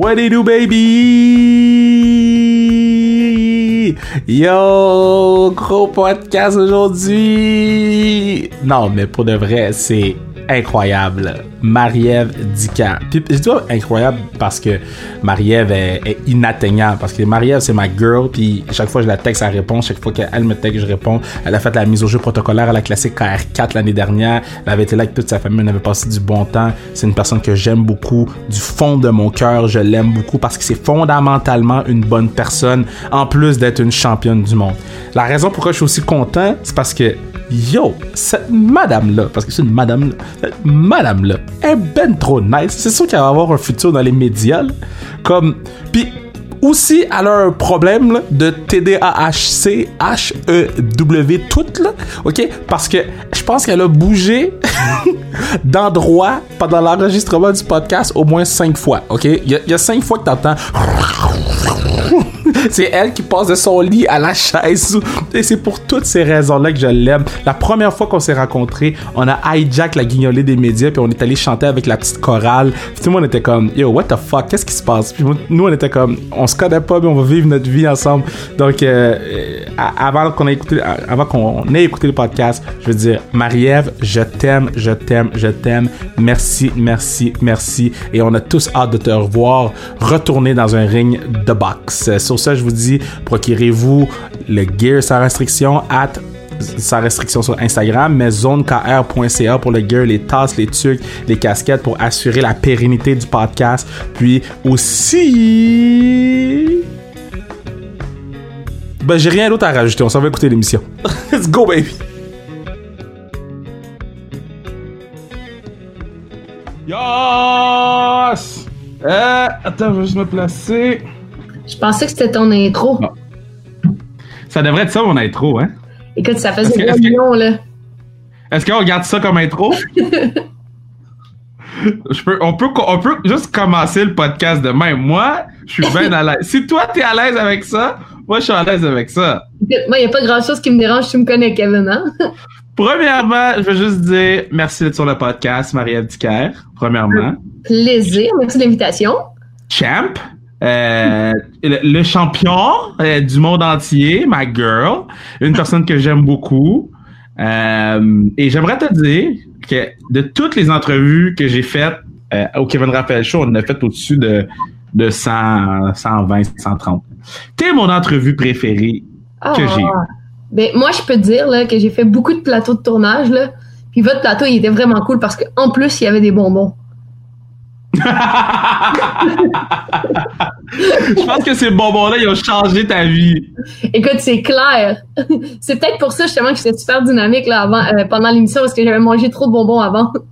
What do you do, baby? Yo, gros podcast aujourd'hui. Non, mais pour de vrai, c'est incroyable. Marie-Ève Dican. Puis je dis incroyable parce que Marie-Ève est, inatteignable. Parce que Marie-Ève, c'est ma girl. Puis chaque fois que je la texte, elle répond. Chaque fois qu'elle me texte, je réponds. Elle a fait la mise au jeu protocolaire à la classique KR4 l'année dernière. Elle avait été là avec toute sa famille. On avait passé du bon temps. C'est une personne que j'aime beaucoup. Du fond de mon cœur, je l'aime beaucoup parce que c'est fondamentalement une bonne personne. En plus d'être une championne du monde. La raison pourquoi je suis aussi content, c'est parce que yo, cette madame-là, parce que c'est une madame-là, cette madame-là est ben trop nice. C'est sûr qu'elle va avoir un futur dans les médias. Comme, puis aussi, a un problème de TDAHC, H-E-W, tout, là, ok? Parce que je pense qu'elle a bougé d'endroit pendant l'enregistrement du podcast au moins cinq fois, ok? Il y, a cinq fois que t'entends c'est elle qui passe de son lit à la chaise. Et c'est pour toutes ces raisons-là que je l'aime. La première fois qu'on s'est rencontrés, on a hijack la guignolée des médias, puis on est allé chanter avec la petite chorale. Puis tout le monde était comme, yo, what the fuck, qu'est-ce qui se passe? Puis nous, on était comme, se connaît pas, mais on va vivre notre vie ensemble. Donc, euh, avant qu'on ait écouté, ait écouté le podcast, je veux dire, Marie-Ève, je t'aime, je t'aime, je t'aime. Merci, merci, merci. Et on a tous hâte de te revoir retourner dans un ring de boxe. Sur ça, je vous dis, procurez-vous le gear sans restriction at sans restriction sur Instagram, mais zonekr.ca pour le gear, les tasses, les trucs, les casquettes pour assurer la pérennité du podcast. Puis aussi... Ben, j'ai rien d'autre à rajouter. On s'en va écouter l'émission. Let's go, baby! Yes! Euh, attends, je vais juste me placer. Je pensais que c'était ton intro. Non. Ça devrait être ça, mon intro, hein? Écoute, ça faisait des millions, là. Est-ce qu'on regarde ça comme intro? je peux, on, peut, on peut juste commencer le podcast de même. Moi, je suis bien à l'aise. Si toi, t'es à l'aise avec ça, moi, je suis à l'aise avec ça. Moi, il n'y a pas grand-chose qui me dérange. Tu me connais, Kevin, hein? Premièrement, je veux juste dire merci d'être sur le podcast, Marie-Ève Premièrement. Plaisir. Merci de l'invitation. Champ. Euh, le, le, champion euh, du monde entier, ma girl, une personne que j'aime beaucoup. Euh, et j'aimerais te dire que de toutes les entrevues que j'ai faites au Kevin Raphaël Show, on en a fait au-dessus de, de 100, 120, 130. T'es mon entrevue préférée que j'ai eue. Ben, moi, je peux te dire là, que j'ai fait beaucoup de plateaux de tournage. Là, puis votre plateau, il était vraiment cool parce qu'en plus, il y avait des bonbons. je pense que ces bonbons-là, ils ont changé ta vie. Écoute, c'est clair. c'est peut-être pour ça justement que j'étais super dynamique là, avant, euh, pendant l'émission parce que j'avais mangé trop de bonbons avant.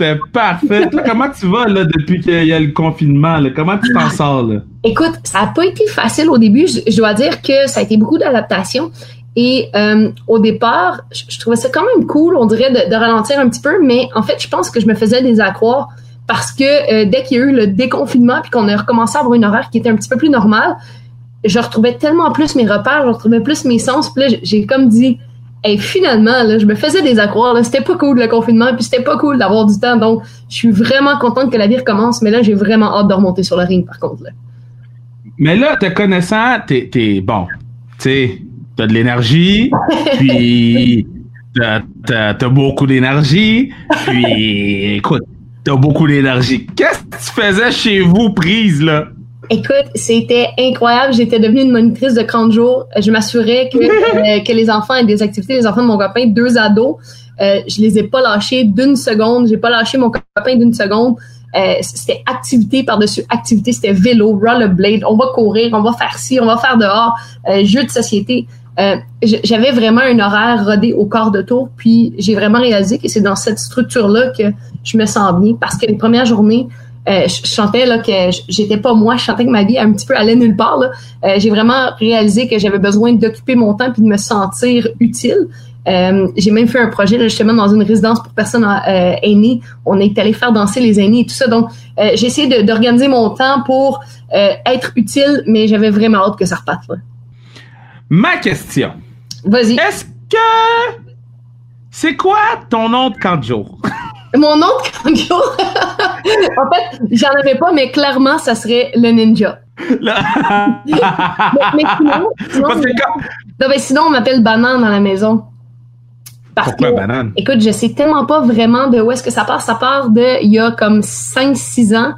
C'était parfait. Comment tu vas là, depuis qu'il y a le confinement? Comment tu t'en sors? Là? Écoute, ça n'a pas été facile au début. Je, dois dire que ça a été beaucoup d'adaptation. Et euh, au départ, je, trouvais ça quand même cool, on dirait, de, de, ralentir un petit peu, mais en fait, je pense que je me faisais des accroires parce que euh, dès qu'il y a eu le déconfinement puis qu'on a recommencé à avoir une horaire qui était un petit peu plus normale, je retrouvais tellement plus mes repères, je retrouvais plus mes sens. Puis là, j'ai comme dit, et finalement, là, je me faisais des accroires. C'était pas cool le confinement, puis c'était pas cool d'avoir du temps. Donc, je suis vraiment contente que la vie recommence, mais là, j'ai vraiment hâte de remonter sur le ring, par contre. Là. Mais là, te connaissant, t'es, t'es bon, tu sais, t'as de l'énergie, puis t'as, t'as beaucoup d'énergie, puis écoute, t'as beaucoup d'énergie. Qu'est-ce que tu faisais chez vous, prise, là? Écoute, c'était incroyable. J'étais devenue une monitrice de 30 jours. Je m'assurais que, euh, que les enfants aient des activités. Les enfants de mon copain, deux ados, euh, je les ai pas lâchés d'une seconde. J'ai pas lâché mon copain d'une seconde. Euh, c'était activité par-dessus activité. C'était vélo, rollerblade. On va courir, on va faire ci, on va faire dehors. Euh, jeux de société. Euh, j'avais vraiment un horaire rodé au quart de tour. Puis j'ai vraiment réalisé que c'est dans cette structure-là que je me sens bien. Parce que les premières journées, euh, je chantais là que j'étais pas moi, je chantais que ma vie un petit peu allait nulle part. Euh, j'ai vraiment réalisé que j'avais besoin d'occuper mon temps puis de me sentir utile. Euh, j'ai même fait un projet là, justement dans une résidence pour personnes aînées. On est allé faire danser les aînés et tout ça. Donc, j'ai essayé d'organiser mon temps pour être utile, mais j'avais vraiment hâte que ça reparte. Là. Ma question. Vas-y. Est-ce que c'est quoi ton nom de camp de jour? Mon nom de de en fait, j'en avais pas, mais clairement, ça serait le ninja. mais, mais sinon, sinon, Parce que quand- non, mais sinon, on m'appelle banane dans la maison. Parce Pourquoi que, banane? écoute, je sais tellement pas vraiment de où est-ce que ça part. Ça part de, il y a comme 5-6 ans.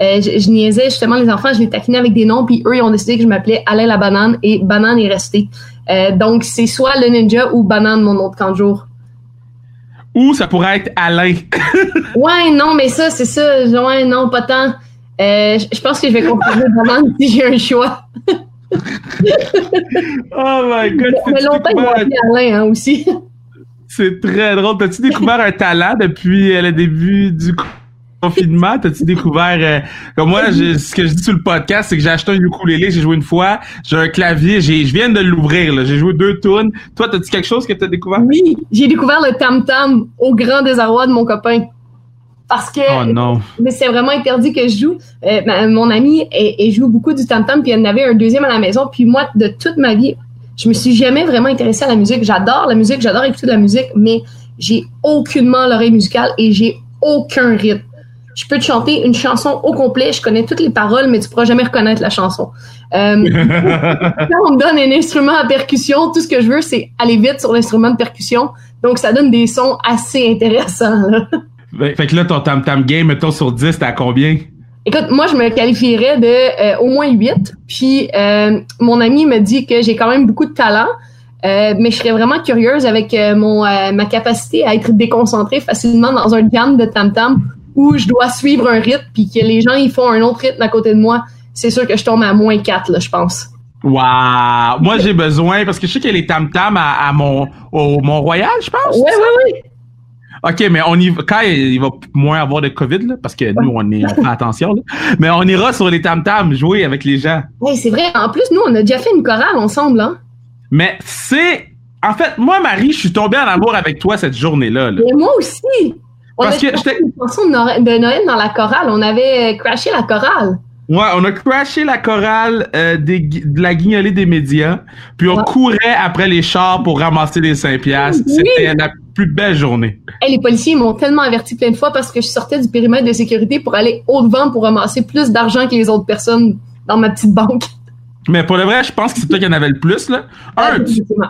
Euh, je, je niaisais justement les enfants, je les taquinais avec des noms, puis eux, ils ont décidé que je m'appelais Alain la banane, et banane est resté. Euh, donc, c'est soit le ninja ou banane, mon autre camp de jour. Ou ça pourrait être Alain. Ouais, non, mais ça, c'est ça. Ouais, non, pas tant. Euh, je je pense que je vais conserver banane si j'ai un choix. Oh my god, Mais t'as-tu longtemps, découvert- appelé Alain hein, aussi. c'est très drôle. T'as-tu découvert un talent depuis euh, le début du confinement? T'as-tu découvert, euh, comme moi, je- ce que je dis sur le podcast, c'est que j'ai acheté un ukulélé, j'ai joué une fois, j'ai un clavier, j'ai, je viens de l'ouvrir. J'ai joué deux tunes. Toi, t'as-tu quelque chose que t'as découvert? Oui, j'ai découvert le tam-tam au grand désarroi de mon copain. Parce que Oh non. mais c'est vraiment interdit que je joue. Euh, ma- mon ami, elle, elle joue beaucoup du tam-tam, puis elle en avait un deuxième à la maison. Puis moi, de toute ma vie, je me suis jamais vraiment intéressée à la musique. J'adore la musique, j'adore écouter de la musique, mais j'ai aucunement l'oreille musicale et j'ai aucun rythme. Je peux te chanter une chanson au complet, je connais toutes les paroles, mais tu pourras jamais reconnaître la chanson. Euh, quand on me donne un instrument à percussion, tout ce que je veux, c'est aller vite sur l'instrument de percussion. Donc, ça donne des sons assez intéressants. là. Ben, fait que là, ton tam-tam game, mettons sur 10, t'es à combien? Écoute, moi, je me qualifierais de euh, au moins 8. Puis, euh, mon ami me dit que j'ai quand même beaucoup de talent. euh, mais je serais vraiment curieuse avec euh, mon euh, ma capacité à être déconcentrée facilement dans un jam de tam-tam où je dois suivre un rythme puis que les gens ils font un autre rythme à côté de moi. C'est sûr que je tombe à moins 4, là, je pense. Wow! Moi, j'ai besoin, parce que je sais qu'il y a les tam-tams à, à mon, au Mont-Royal, je pense. Ouais, ouais, ouais. OK, mais on y va, quand il va moins avoir de COVID, là, parce que nous, on, est, on fait attention, là. Mais on ira sur les tam-tams jouer avec les gens. Ouais, c'est vrai. En plus, nous, on a déjà fait une chorale ensemble, hein. Mais c'est, en fait, moi, Marie, je suis tombé en amour avec toi cette journée-là, là. Et moi aussi. On Parce a que une chanson de Noël, dans la chorale. On avait euh, crashé la chorale. Ouais, on a crashé la chorale euh, des, de la guignolée des médias, puis on Ouais. courait après les chars pour ramasser les 5 piastres. Oui. C'était la plus belle journée. Hey, les policiers m'ont tellement averti plein de fois parce que je sortais du périmètre de sécurité pour aller au-devant pour ramasser plus d'argent que les autres personnes dans ma petite banque. Mais pour le vrai, je pense que c'est toi qui en avais le plus, là. Un, tu, Effectivement.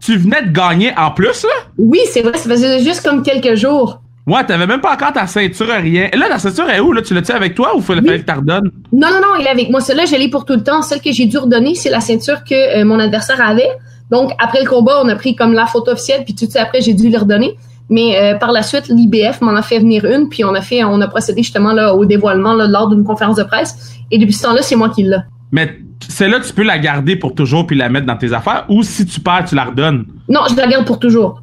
tu venais de gagner en plus, là? Oui, c'est vrai, ça faisait juste comme quelques jours. Ouais, t'avais même pas encore ta ceinture, rien. Et là, la ceinture est où, là? Tu l'as-tu avec toi ou faut le Oui. t'en redonnes? Non, non, non, il est avec moi. Celle-là, je l'ai pour tout le temps. Celle que j'ai dû redonner, c'est la ceinture que euh, mon adversaire avait. Donc, après le combat, on a pris comme la photo officielle, puis tout de suite après, j'ai dû le redonner. Mais euh, par la suite, l'IBF m'en a fait venir une, puis on a fait, on a procédé justement là au dévoilement là, lors d'une conférence de presse. Et depuis ce temps-là, c'est moi qui l'ai. Mais celle-là, tu peux la garder pour toujours puis la mettre dans tes affaires ou si tu perds, tu la redonnes? Non, je la garde pour toujours.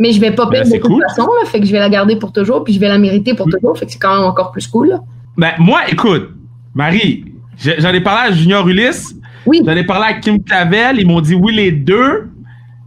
Mais je vais pas Ben, perdre c'est de toute cool. façon, là, fait que je vais la garder pour toujours, puis je vais la mériter pour toujours, fait que c'est quand même encore plus cool. là. Ben, moi, écoute, Marie, j'en ai parlé à Junior Ulysse, Oui, j'en ai parlé à Kim Clavel, ils m'ont dit oui, les deux.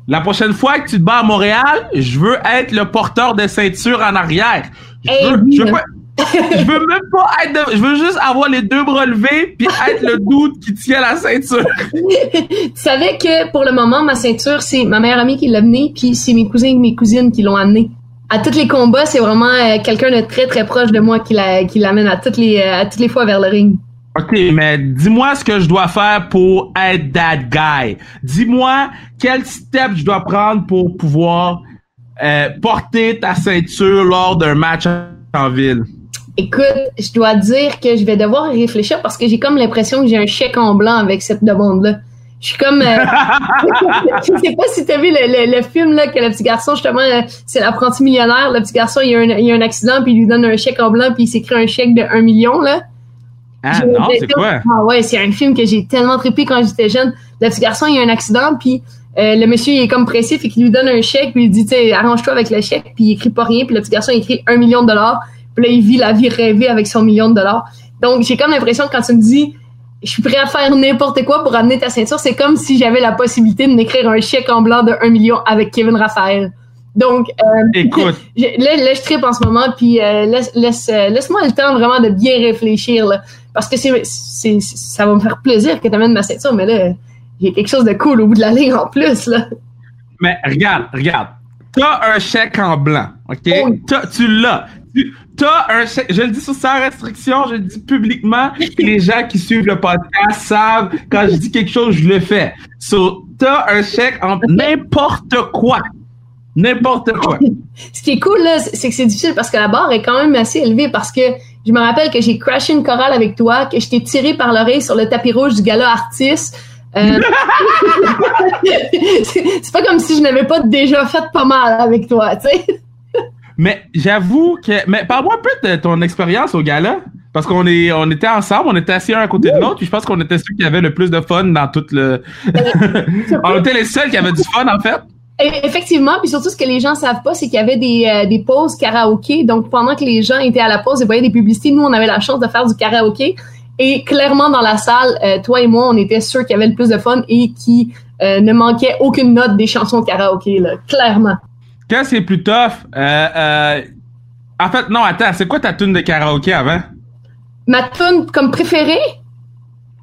La prochaine fois que tu te bats à Montréal, je veux être le porteur de ceinture en arrière. Je Eh veux, oui, je veux pas- je veux même pas être de- je veux juste avoir les deux bras levés puis être le doute qui tient la ceinture. tu savais que pour le moment, ma ceinture, c'est ma meilleure amie qui l'a amenée, puis c'est mes cousins et mes cousines qui l'ont amenée. À tous les combats, c'est vraiment euh, quelqu'un de très très proche de moi qui la- qui l'amène à toutes les euh, à toutes les fois vers le ring. OK, mais dis-moi ce que je dois faire pour être that guy. Dis-moi quel step je dois prendre pour pouvoir euh, porter ta ceinture lors d'un match en ville. Écoute, je dois dire que je vais devoir réfléchir parce que j'ai comme l'impression que j'ai un chèque en blanc avec cette demande-là. Je suis comme. euh, je sais pas si t'as vu le, le, le film là que le petit garçon justement euh, c'est l'apprenti millionnaire. Le petit garçon il a, un, il a un accident puis il lui donne un chèque en blanc puis il s'écrit un chèque de 1 million là. Ah non, c'est quoi? Ah ouais, c'est un film que j'ai tellement trippé quand j'étais jeune. Le petit garçon, il a un accident, puis euh, le monsieur, il est comme pressé, fait qu'il lui donne un chèque, puis il dit, tu arrange-toi avec le chèque, puis il écrit pas rien, puis le petit garçon, il écrit un million de dollars, puis là, il vit la vie rêvée avec son million de dollars. Donc, j'ai comme l'impression que quand tu me dis, je suis prêt à faire n'importe quoi pour amener ta ceinture, c'est comme si j'avais la possibilité de m'écrire un chèque en blanc de un million avec Kevin Raphaël. Donc, euh, Écoute, là, là, je tripe en ce moment, puis euh, laisse, laisse, euh, laisse-moi le temps vraiment de bien réfléchir, là, parce que c'est, c'est, ça va me faire plaisir que tu amènes ma ceinture, mais là, a quelque chose de cool au bout de la ligne en plus, là. mais regarde, regarde. T'as un chèque en blanc, OK? Oui. T'as- tu l'as. T'as un je le dis sur sans restriction, je le dis publiquement, les gens qui suivent le podcast savent quand je dis quelque chose, je le fais. So, t'as un chèque en n'importe quoi. N'importe quoi. Ce qui est cool, là, c'est que c'est difficile parce que la barre est quand même assez élevée parce que je me rappelle que j'ai crashé une chorale avec toi, que je t'ai tiré par l'oreille sur le tapis rouge du gala artiste. Euh, c'est pas comme si je n'avais pas déjà fait pas mal avec toi, tu sais. Mais j'avoue que. Mais parle-moi un peu de ton expérience au gala. Parce qu'on est, on était ensemble, on était assis un à côté de l'autre, puis je pense qu'on était ceux qui avaient le plus de fun dans tout le. on était les seuls qui avaient du fun, en fait. Effectivement, puis surtout ce que les gens savent pas, c'est qu'il y avait des, euh, des pauses karaoké. Donc pendant que les gens étaient à la pause et voyaient des publicités, nous on avait la chance de faire du karaoké. Et clairement dans la salle, euh, toi et moi, on était ceux qui avaient le plus de fun et qui euh, ne manquaient aucune note des chansons de karaoké, là, clairement. Quand c'est plus tough, en fait non, attends, c'est quoi ta tune de karaoké avant? Ma tune comme préférée?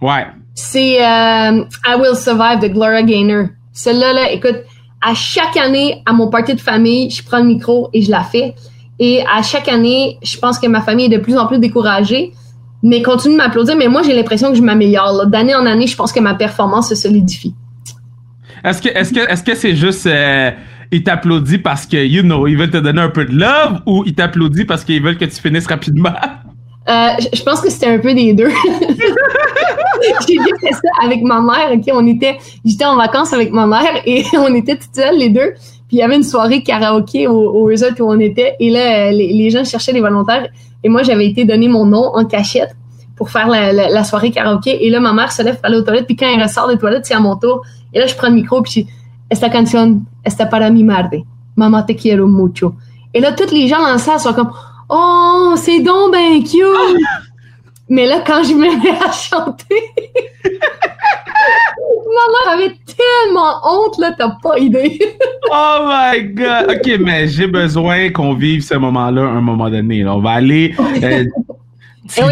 Ouais. C'est I Will Survive de Gloria Gaynor. Celle-là, là, écoute, à chaque année, à mon party de famille, je prends le micro et je la fais. Et à chaque année, je pense que ma famille est de plus en plus découragée, mais continue de m'applaudir. Mais moi, j'ai l'impression que je m'améliore. D'année en année, je pense que ma performance se solidifie. Est-ce que est-ce que est-ce que c'est juste euh, ils t'applaudissent parce que you know ils veulent te donner un peu de love ou ils t'applaudissent parce qu'ils veulent que tu finisses rapidement? Euh, je pense que c'était un peu des deux. j'ai fait ça avec ma mère. Ok, on était, j'étais en vacances avec ma mère et on était toutes seules les deux. Puis il y avait une soirée karaoké au, au resort où on était. Et là, les, gens cherchaient des volontaires. Et moi, j'avais été donné mon nom en cachette pour faire la, soirée karaoké. Et là, ma mère se lève pour aller aux toilettes. Puis quand elle ressort des toilettes, c'est à mon tour. Et là, je prends le micro puis je Esta canción está para mi madre. Mamá te quiero mucho. Et là, tous les gens dans la salle sont comme, Oh, c'est donc ben cute! Mais là, quand je me mets à chanter, ma mère avait tellement honte, là, t'as pas idée. oh my god! Ok, mais j'ai besoin qu'on vive ce moment-là un moment donné. On va aller. Euh, eh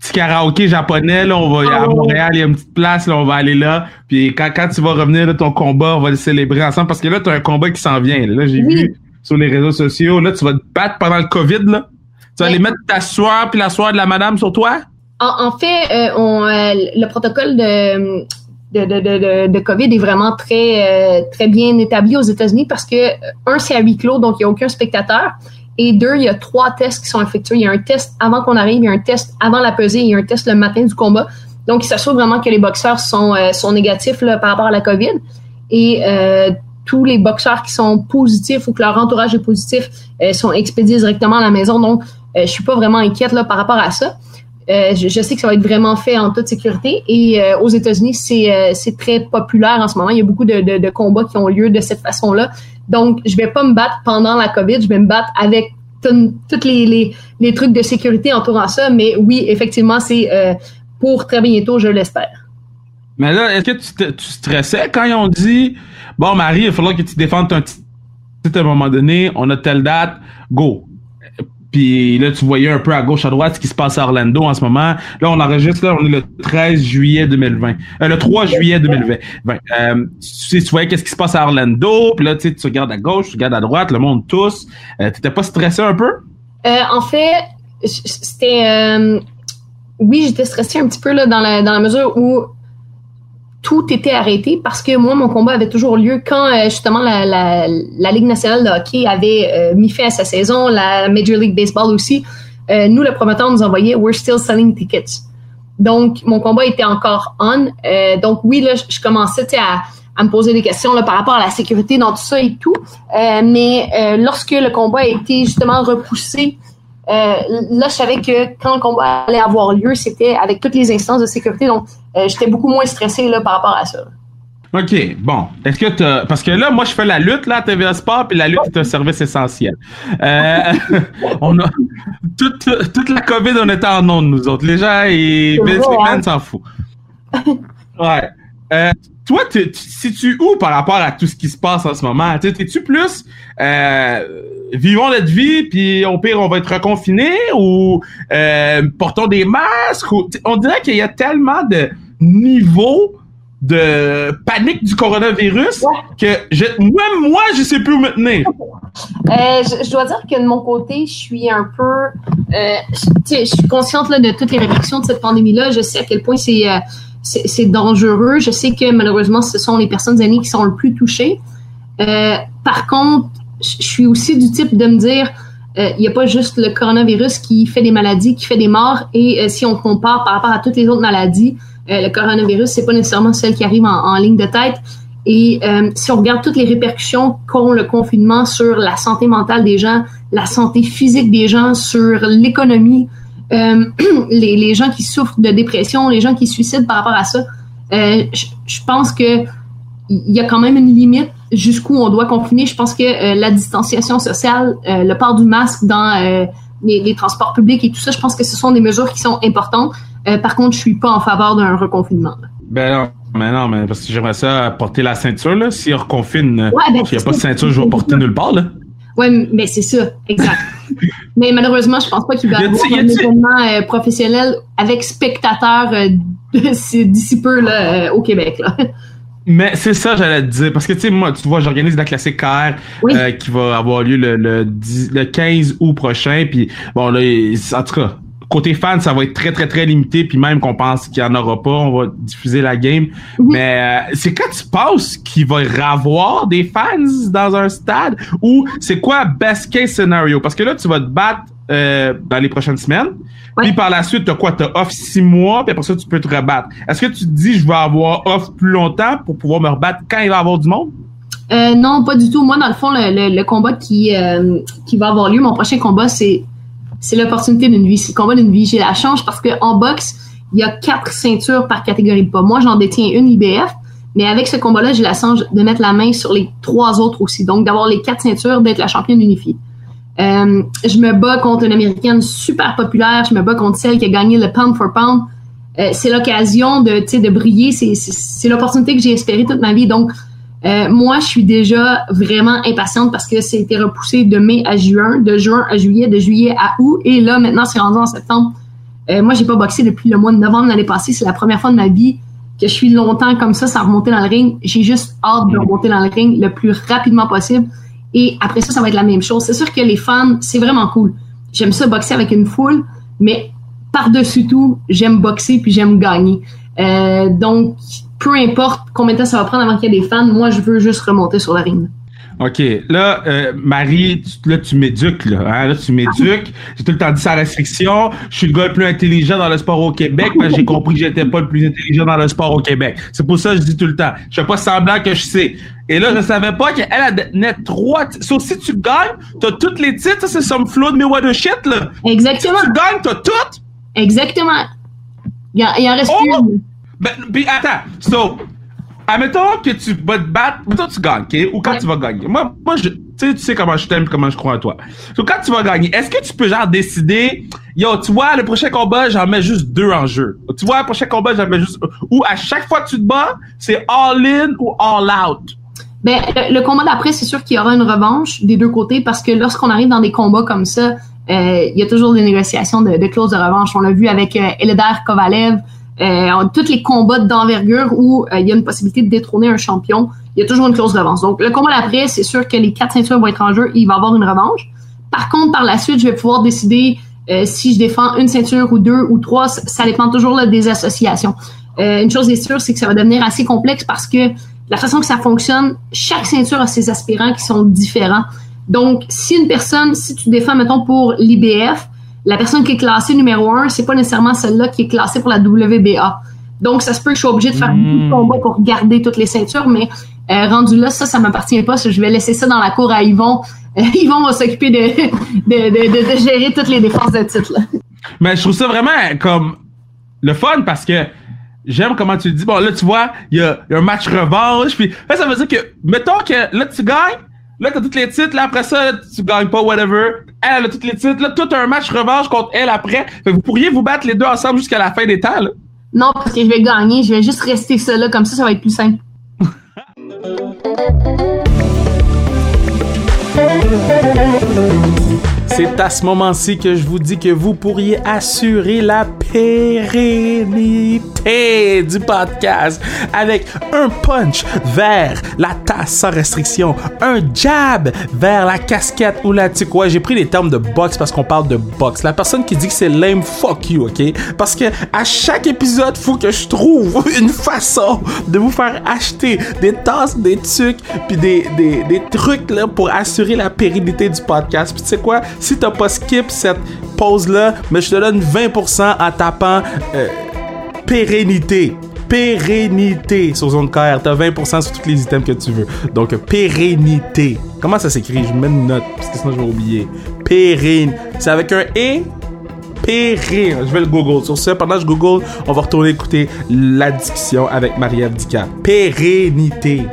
petit, karaoké japonais, là, on va à oh. Montréal, il y a une petite place, là, on va aller là. Puis quand, quand tu vas revenir de ton combat, on va le célébrer ensemble parce que là, tu as un combat qui s'en vient. Là, j'ai vu sur les réseaux sociaux. Là, tu vas te battre pendant le COVID, là. Tu vas aller mettre ta soie puis la soie de la madame sur toi? En, fait, euh, on, euh, le protocole de, de, de, de, COVID est vraiment très, euh, très bien établi aux États-Unis parce que, un, c'est à huis clos, donc il n'y a aucun spectateur. Et deux, il y a trois tests qui sont effectués. Il y a un test avant qu'on arrive, il y a un test avant la pesée, il y a un test le matin du combat. Donc, il s'assure vraiment que les boxeurs sont, sont négatifs par rapport à la COVID. Et tous les boxeurs qui sont positifs ou que leur entourage est positif sont expédiés directement à la maison. Donc, je suis pas vraiment inquiète là, par rapport à ça. Euh, je, sais que ça va être vraiment fait en toute sécurité. Et euh, aux États-Unis, euh, c'est très populaire en ce moment. Il y a beaucoup de, de, combats qui ont lieu de cette façon-là. Donc, je vais pas me battre pendant la COVID. Je vais me battre avec tous les, trucs de sécurité entourant ça. Mais oui, effectivement, c'est pour très bientôt, je l'espère. Mais là, est-ce que tu, tu, stressais quand ils ont dit Bon, Marie, il falloir que tu défendes ton titre à un moment donné, on a telle date, go. Puis là, tu voyais un peu à gauche, à droite ce qui se passe à Orlando en ce moment. Là, on enregistre, là, on est le 13 juillet 2020. Euh, le 3 juillet 2020. Euh, tu, tu voyais qu'est-ce qui se passe à Orlando. Puis là, tu, sais, tu regardes à gauche, tu regardes à droite, le monde tous. Euh, T'étais pas stressé un peu? Euh, en fait, c'était... Euh, oui, j'étais stressé un petit peu là, dans, la, dans la mesure où tout était arrêté parce que moi, mon combat avait toujours lieu quand euh, justement la, la, Ligue nationale de hockey avait euh, mis fin à sa saison, la Major League Baseball aussi. Euh, nous, le promoteur nous envoyait We're still selling tickets. Donc, mon combat était encore on. donc, oui, là, je, commençais à, à me poser des questions là, par rapport à la sécurité dans tout ça et tout. mais lorsque le combat a été justement repoussé euh, là, je savais que quand le combat allait avoir lieu, c'était avec toutes les instances de sécurité. Donc, euh, j'étais beaucoup moins stressé là, par rapport à ça. OK, bon. Est-ce que tu Parce que là, moi, je fais la lutte là, à TVA Sport, puis la lutte est un service essentiel. Euh, on a... toute, toute, la COVID, on était en ondes, nous autres. Les gens, Vince McMahon s'en fout. Ouais. Euh, toi, tu situes où par rapport à tout ce qui se passe en ce moment? T'es-tu plus euh, vivons notre vie, puis au pire, on va être reconfinés ou euh, portons des masques? on dirait qu'il y a tellement de niveaux de panique du coronavirus que je, même moi, je sais plus où me tenir. Euh, je, dois dire que de mon côté, je suis un peu, euh, je, suis consciente là, de toutes les répercussions de cette pandémie-là. Je sais à quel point c'est c'est dangereux. Je sais que malheureusement, ce sont les personnes aînées qui sont le plus touchées. Euh, par contre, je suis aussi du type de me dire, il n'y a pas juste le coronavirus qui fait des maladies, qui fait des morts. Et si on compare par rapport à toutes les autres maladies, le coronavirus, c'est pas nécessairement celle qui arrive en, en ligne de tête. Et euh, si on regarde toutes les répercussions qu'ont le confinement sur la santé mentale des gens, la santé physique des gens, sur l'économie, euh, les, les, gens qui souffrent de dépression, les gens qui se suicident par rapport à ça, euh, je, pense que il y a quand même une limite jusqu'où on doit confiner. Je pense que euh, la distanciation sociale, le port du masque dans les, les, transports publics et tout ça, je pense que ce sont des mesures qui sont importantes. par contre, je suis pas en faveur d'un reconfinement. Ben mais non, mais parce que j'aimerais ça porter la ceinture, là. Si on reconfine, ouais, ben, s'il n'y a pas de ceinture, je vais porter nulle part, là. Oui, mais c'est ça, exact. mais malheureusement, je pense pas qu'il va y avoir un événement euh, professionnel avec spectateurs euh, d'ici peu là, euh, au Québec. Là. Mais c'est ça, j'allais te dire. Parce que, tu sais, moi, tu vois, j'organise la classique KR qui va avoir lieu le, le, le 15 août prochain. Puis, bon, là, en tout cas, côté fan, ça va être très, très, très limité. Puis même qu'on pense qu'il n'y en aura pas, on va diffuser la game. Mais euh, c'est quand tu penses qu'il va y avoir des fans dans un stade? Ou c'est quoi best case scenario? Parce que là, tu vas te battre euh, dans les prochaines semaines. Puis par la suite, tu as quoi? Tu off six mois, puis après ça, tu peux te rebattre. Est-ce que tu te dis, je vais avoir off plus longtemps pour pouvoir me rebattre quand il va y avoir du monde? Euh, non, pas du tout. Moi, dans le fond, le, le, combat qui, qui va avoir lieu, mon prochain combat, c'est c'est l'opportunité d'une vie, le combat d'une vie. J'ai la chance parce qu'en boxe, il y a quatre ceintures par catégorie de poids. Moi, j'en détiens une IBF, mais avec ce combat-là, j'ai la chance de mettre la main sur les trois autres aussi. Donc, d'avoir les quatre ceintures, d'être la championne unifiée. Euh, je me bats contre une américaine super populaire. Je me bats contre celle qui a gagné le pound for pound. Euh, c'est l'occasion de, de briller. C'est l'opportunité que j'ai espérée toute ma vie. Donc, euh, moi, je suis déjà vraiment impatiente parce que c'était repoussé de mai à juin, de juin à juillet, de juillet à août, et là, maintenant, c'est rendu en septembre. Euh, moi, j'ai pas boxé depuis le mois de novembre l'année passée. C'est la première fois de ma vie que je suis longtemps comme ça sans remonter dans le ring. J'ai juste hâte de remonter dans le ring le plus rapidement possible. Et après ça, ça va être la même chose. C'est sûr que les fans, c'est vraiment cool. J'aime ça boxer avec une foule, mais par-dessus tout, j'aime boxer puis j'aime gagner. Euh, donc, peu importe combien de temps ça va prendre avant qu'il y ait des fans, moi, je veux juste remonter sur la ring. OK. Là, euh, Marie, là, tu m'éduques, là. Hein? Là, tu m'éduques. J'ai tout le temps dit sa restriction. Je suis le gars le plus intelligent dans le sport au Québec, mais j'ai compris que j'étais pas le plus intelligent dans le sport au Québec. C'est pour ça que je dis tout le temps. Je fais pas semblant que je sais. Et là, je savais pas qu'elle a net trois Sauf si tu gagnes, t'as tous les titres. Ça, c'est some flow de what de shit, là. Exactement. Si tu gagnes, t'as tout. Exactement. Il y, en reste oh! une. Ben, puis attends, so, admettons que tu vas te battre, admettons que tu gagnes, OK? Ou quand tu vas gagner. Moi, moi je, tu sais comment je t'aime, comment je crois en toi. So, quand tu vas gagner, est-ce que tu peux genre décider, yo, tu vois, le prochain combat, j'en mets juste deux en jeu. Tu vois, le prochain combat, j'en mets juste, ou à chaque fois que tu te bats, c'est all-in ou all-out? Ben, le, combat d'après, c'est sûr qu'il y aura une revanche des deux côtés parce que lorsqu'on arrive dans des combats comme ça, euh, il y a toujours des négociations de, de clauses de revanche. On l'a vu avec euh, Eledar Kovalev, euh, tous les combats d'envergure où euh, il y a une possibilité de détrôner un champion, il y a toujours une clause de revanche. Donc, le combat d'après, c'est sûr que les quatre ceintures vont être en jeu, il va y avoir une revanche. Par contre, par la suite, je vais pouvoir décider euh, si je défends une ceinture ou deux ou trois. Ça dépend toujours des associations. Euh, une chose est sûre, c'est que ça va devenir assez complexe parce que la façon que ça fonctionne, chaque ceinture a ses aspirants qui sont différents. Donc, si une personne, si tu défends, mettons, pour l'IBF, la personne qui est classée numéro un, c'est pas nécessairement celle-là qui est classée pour la WBA. Donc, ça se peut que je sois obligée de faire beaucoup de hmm. combats pour garder toutes les ceintures, mais euh, rendu là, ça, ça m'appartient pas. Je vais laisser ça dans la cour à Yvon. Euh, Yvon va s'occuper de, de, de, gérer toutes les défenses de titre. Mais je trouve ça vraiment comme le fun parce que j'aime comment tu dis. Bon, là, tu vois, il y, a, un match revanche. Puis ça veut dire que, mettons que là, tu gagnes, Là, t'as tous les titres. Là, après ça, tu gagnes pas, whatever. Elle a tous les titres. Là, tout un match revanche contre elle après. Fait vous pourriez vous battre les deux ensemble jusqu'à la fin des temps, là. Non, parce que je vais gagner. Je vais juste rester ça là. Comme ça, ça va être plus simple. C'est à ce moment-ci que je vous dis que vous pourriez assurer la pérennité du podcast avec un punch vers la tasse sans restriction, un jab vers la casquette ou la tique. Ouais, j'ai pris les termes de boxe parce qu'on parle de boxe. La personne qui dit que c'est lame, fuck you, ok? Parce que à chaque épisode, faut que je trouve une façon de vous faire acheter des tasses, des trucs, puis des, des, des trucs là pour assurer la pérennité du podcast. Puis tu sais quoi? Si t'as pas skip cette pause-là, mais je te donne 20% en tapant euh, pérennité. Pérennité sur Zone KR. T'as 20% sur tous les items que tu veux. Donc, pérennité. Comment ça s'écrit? Je mets une note, parce que sinon je vais oublier. Pérenne. C'est avec un E? Pérenne. Je vais le Google. Sur ce, pendant que je Google, on va retourner écouter la discussion avec Marie-Ève. Pérennité.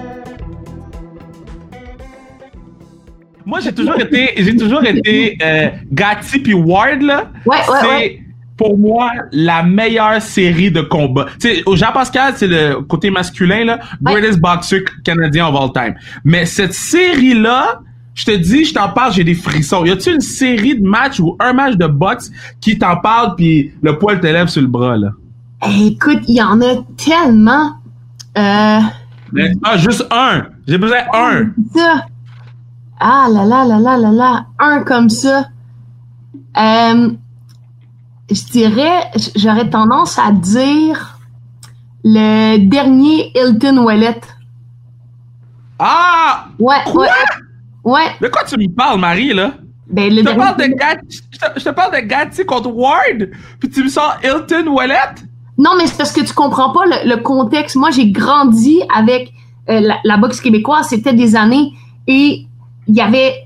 Moi, j'ai toujours été, j'ai toujours été euh, Gatti puis Ward là. Ouais, ouais, c'est ouais. pour moi la meilleure série de combats. Tu sais, Jean Pascal, c'est le côté masculin là, greatest boxer canadien of all time. Mais cette série là, je te dis, je t'en parle, j'ai des frissons. Y a-tu une série de matchs ou un match de boxe qui t'en parle puis le poil te lève sur le bras là? Eh, écoute, il y en a tellement. Euh, Mais, ah, juste un. J'ai besoin un. ça. Ah là là là là là là. Un comme ça. Euh, je dirais, j'aurais tendance à dire le dernier Hilton Wallet. Ah! Ouais, ouais. Ouais. De quoi tu me parles, Marie, là? Ben, le Je te dernier. parle de Gatti, je te, je te parle de Gatti contre Ward, puis tu me sors Hilton Wallet? Non, mais c'est parce que tu comprends pas le, le contexte. Moi, j'ai grandi avec euh, la, la boxe québécoise. C'était des années et il y avait.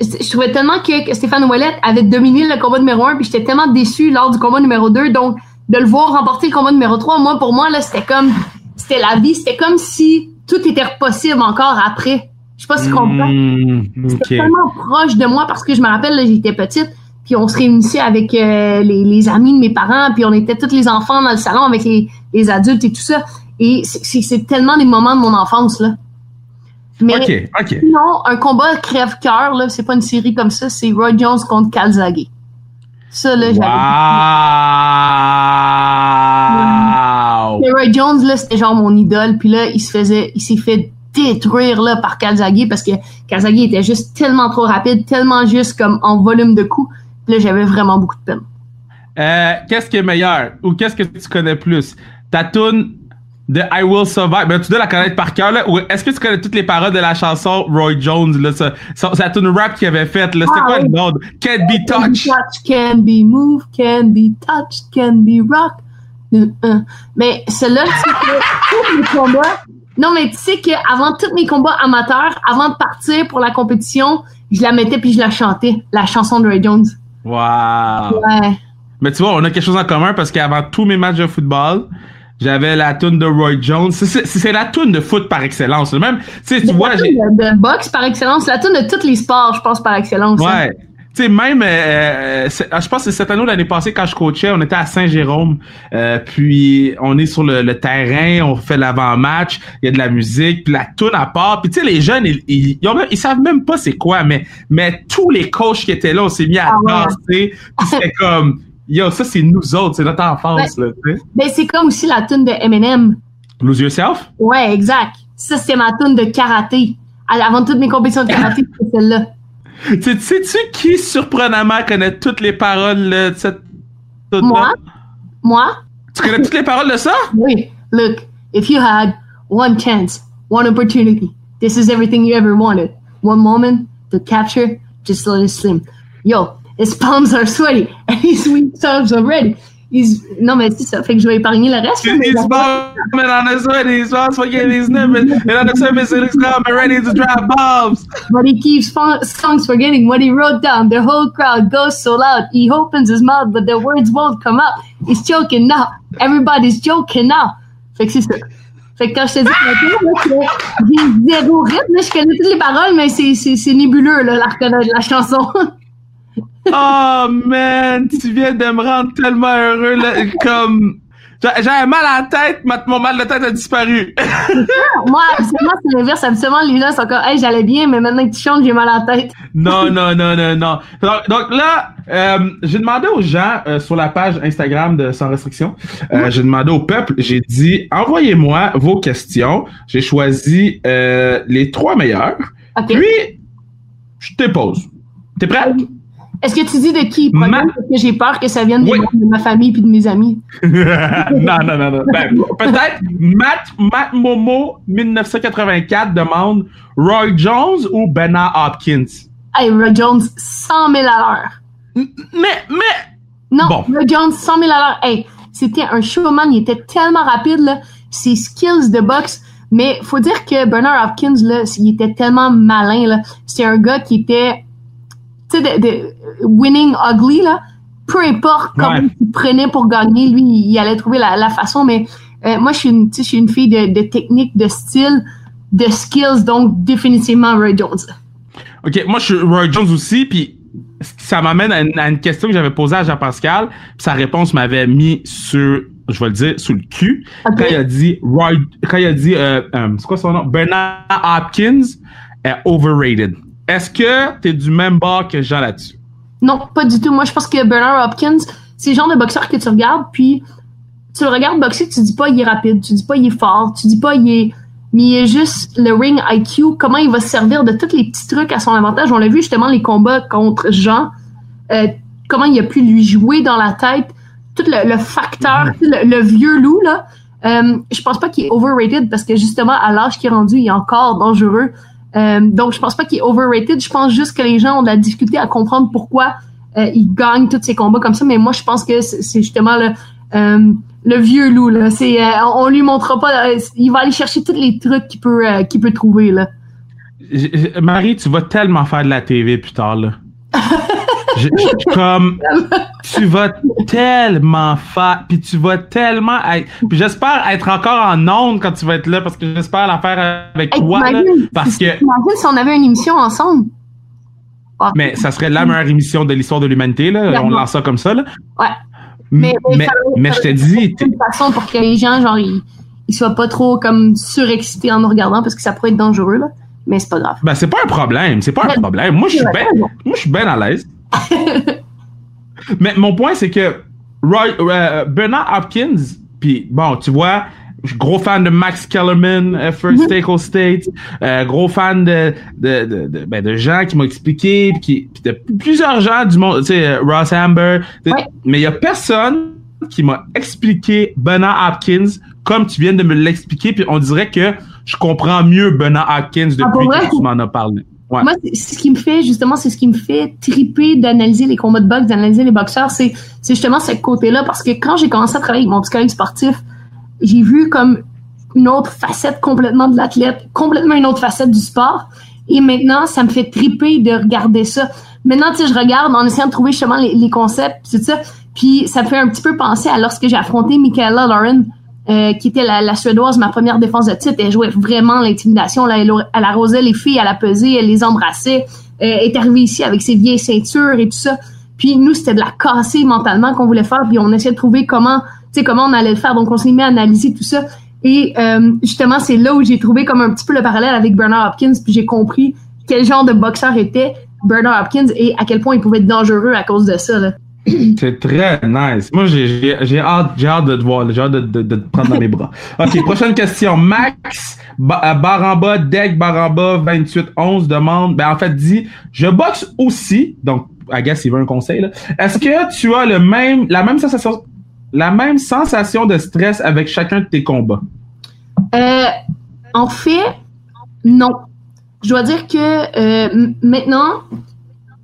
Je trouvais tellement que, Stéphane Ouellet avait dominé le combat numéro un, puis j'étais tellement déçu lors du combat numéro 2. Donc, de le voir remporter le combat numéro 3, moi, pour moi, là, c'était comme. C'était la vie. C'était comme si tout était possible encore après. Je sais pas si tu comprends. Hmm, C'était ok. tellement proche de moi parce que je me rappelle, là, j'étais petite, puis on se réunissait avec euh, les, les amis de mes parents, puis on était tous les enfants dans le salon avec les, les adultes et tout ça. Et c'est tellement des moments de mon enfance, là. Mais sinon, un combat crève-cœur, là, c'est pas une série comme ça, c'est Roy Jones contre Calzaghe. Ça, là, j'avais... Wow! Roy Jones, là, c'était genre mon idole, puis là, il se faisait... Il s'est fait détruire, là, par Calzaghe, parce que Calzaghe était juste tellement trop rapide, tellement juste comme en volume de coups. Puis là, j'avais vraiment beaucoup de peine. Euh, qu'est-ce qui est meilleur? Ou qu'est-ce que tu connais plus? Ta tune de I Will Survive. Ben, tu dois la connaître par cœur, là. Est-ce que tu connais toutes les paroles de la chanson Roy Jones, là? Ça, ça, sa tune rap qu'il avait faite, là. C'était Ah, quoi oui. le nom? Can't be Can be touched. can be moved, can be touched, can be rocked. Euh, euh. Mais celle-là, tu sais que tous mes combats. Non, mais tu sais qu'avant tous mes combats amateurs, avant de partir pour la compétition, je la mettais puis je la chantais, la chanson de Ray Jones. Wow! Ouais. Mais tu vois, on a quelque chose en commun parce qu'avant tous mes matchs de football, j'avais la tune de Roy Jones. C'est- C'est c'est la tune de foot par excellence. Même, tu vois, la j'ai. toune de, de boxe par excellence, la tune de tous les sports, je pense, par excellence. hein. Ouais. Tu sais, même, euh, euh, ah, je pense que c'est cette année ou l'année passée, quand je coachais, on était à Saint-Jérôme, euh, puis on est sur le, le terrain, on fait l'avant-match, il y a de la musique, puis la tune à part, puis tu sais, les jeunes, ils, ils, ils ont même- ils savent même pas c'est quoi, mais, mais tous les coachs qui étaient là, on s'est mis à Ah ouais. danser, puis c'était comme, yo, ça c'est nous autres, c'est notre enfance, là, tu sais. Ben, c'est comme aussi la tune de Eminem. Lose yourself? Ouais, exact. Ça, c'était ma tune de karaté. Avant toutes mes compétitions de karaté, c'était celle-là. Tu sais-tu qui surprenamment connaît toutes les paroles là, de cette Moi? Moi? Tu connais toutes les paroles de ça? Wait, look, if you had one chance, one opportunity, this is everything you ever wanted. One moment to capture, just let it slim. Yo, his palms are sweaty and his arms are ready. He's... Non, mais c'est ça. Fait que je vais épargner le reste. He's la- bombing on his lost forgetting his nippers, and on the surface he's calm and ready to drop bombs. But he keeps songs forgetting what he wrote down. The whole crowd goes so loud. He opens his mouth, but the words won't come out. He's choking now. Everybody's joking now. Fait que c'est ça. Fait que quand je te dis que j'ai zéro rythme, je connais toutes les paroles, mais c'est, nébuleux, là, la la chanson. Oh man, tu viens de me rendre tellement heureux là, comme J'avais mal à la tête, mon mal de tête a disparu. moi, moi c'est l'inverse. Habituellement, les gens sont comme, hey, j'allais bien, mais maintenant que tu chantes, j'ai mal à la tête. non, non, non, non, non. Donc, là, euh, j'ai demandé aux gens euh, sur la page Instagram de Sans Restriction, euh, j'ai demandé au peuple, j'ai dit, envoyez-moi vos questions. J'ai choisi les trois meilleures. Puis, je te pose. T'es prêt? Est-ce que tu dis de qui? Parce que j'ai peur que ça vienne de ma famille puis de mes amis. non, non, non, non. Ben, peut-être Matt, Matt Momo 1984 demande Roy Jones ou Bernard Hopkins? Hey, Roy Jones, 100 000 à l'heure. Mais, mais. Non, Roy Jones, 100 000 à l'heure. Hey, c'était un showman, il était tellement rapide, là. Ses skills de boxe. Mais faut dire que Bernard Hopkins, là, il était tellement malin, là. C'est un gars qui était tu sais, de, winning ugly, là, peu importe comment il prenait pour gagner, lui, il allait trouver la, façon. Mais euh, moi, je suis une, je suis une fille de, de, technique, de style, de skills, donc définitivement Roy Jones. OK, moi, je suis Roy Jones aussi, puis ça m'amène à, une question que j'avais posée à Jean-Pascal, sa réponse m'avait mis sur, je vais le dire, sous le cul, quand il a dit Roy, quand il a dit, euh, euh, c'est quoi son nom? Bernard Hopkins est overrated. Est-ce que tu es du même bord que Jean là-dessus? Non, pas du tout. Moi, je pense que Bernard Hopkins, c'est le genre de boxeur que tu regardes, puis tu le regardes boxer, tu dis pas il est rapide, tu dis pas il est fort, tu dis pas il est. Mais il est juste le ring IQ, comment il va se servir de tous les petits trucs à son avantage. On l'a vu justement les combats contre Jean, euh, comment il a pu lui jouer dans la tête, tout le, facteur, le, vieux loup, là. Euh, je pense pas qu'il est overrated parce que justement, à l'âge qu'il est rendu, il est encore dangereux. Euh, donc, je pense pas qu'il est overrated. Je pense juste que les gens ont de la difficulté à comprendre pourquoi euh, il gagne tous ces combats comme ça. Mais moi, je pense que c'est justement le, euh, le vieux loup. Là. C'est, on lui montrera pas. il va aller chercher tous les trucs qu'il peut, qu'il peut trouver. Là. Marie, tu vas tellement faire de la TV plus tard. Là. je, comme tu vas tellement faire puis tu vas tellement être puis j'espère être encore en onde quand tu vas être là parce que j'espère la faire avec toi là, parce que imagine si on avait une émission ensemble ah. mais ça serait la meilleure émission de l'histoire de l'humanité là on lance ça comme ça là ouais mais mais, mais, je te dis une façon pour que les gens genre ils, ils soient pas trop comme surexcités en nous regardant parce que ça pourrait être dangereux là mais c'est pas grave. Ben, c'est pas un problème. C'est pas un problème. Moi, je suis bien, moi, je suis bien à l'aise. Mais mon point, c'est que Roy, euh, Bernard Hopkins, puis bon, tu vois, gros fan de Max Kellerman, uh, First Take All State, euh, gros fan de de, de, de, ben, de gens qui m'ont expliqué, puis de plusieurs gens du monde, tu sais, Ross Amber, mais il y a personne qui m'a expliqué Bernard Hopkins comme tu viens de me l'expliquer, puis on dirait que je comprends mieux Bernard Hopkins depuis ah, que tu m'en as parlé. Moi, c'est ce qui me fait, justement, c'est ce qui me fait triper d'analyser les combats de boxe, d'analyser les boxeurs, c'est justement ce côté-là, parce que quand j'ai commencé à travailler avec mon psychologue sportif, j'ai vu comme une autre facette complètement de l'athlète, complètement une autre facette du sport. Et maintenant, ça me fait triper de regarder ça. Maintenant, tu sais, je regarde en essayant de trouver justement les, les concepts, c'est ça. Puis ça me fait un petit peu penser à lorsque j'ai affronté Michaela Lauren euh, qui était la, Suédoise, ma première défense de titre. Elle jouait vraiment l'intimidation. Elle, elle arrosait les filles, elle a pesé, elle les embrassait. Euh, elle est arrivée ici avec ses vieilles ceintures et tout ça. Puis nous, c'était de la casser mentalement qu'on voulait faire. Puis on essayait de trouver comment, tu sais, comment on allait le faire. Donc on s'est mis à analyser tout ça. Et euh, justement, c'est là où j'ai trouvé comme un petit peu le parallèle avec Bernard Hopkins. Puis j'ai compris quel genre de boxeur était Bernard Hopkins et à quel point il pouvait être dangereux à cause de ça. C'est très nice. Moi, j'ai hâte, hâte de te voir, j'ai hâte de, te prendre dans mes bras. OK, prochaine question. Max ba Baramba, Deck Baramba 2811 demande, ben en fait dit, je boxe aussi, donc I guess il veut un conseil. Est-ce que tu as le même, la même sensation, la même sensation de stress avec chacun de tes combats? Euh, en fait, non. Je dois dire que euh, maintenant,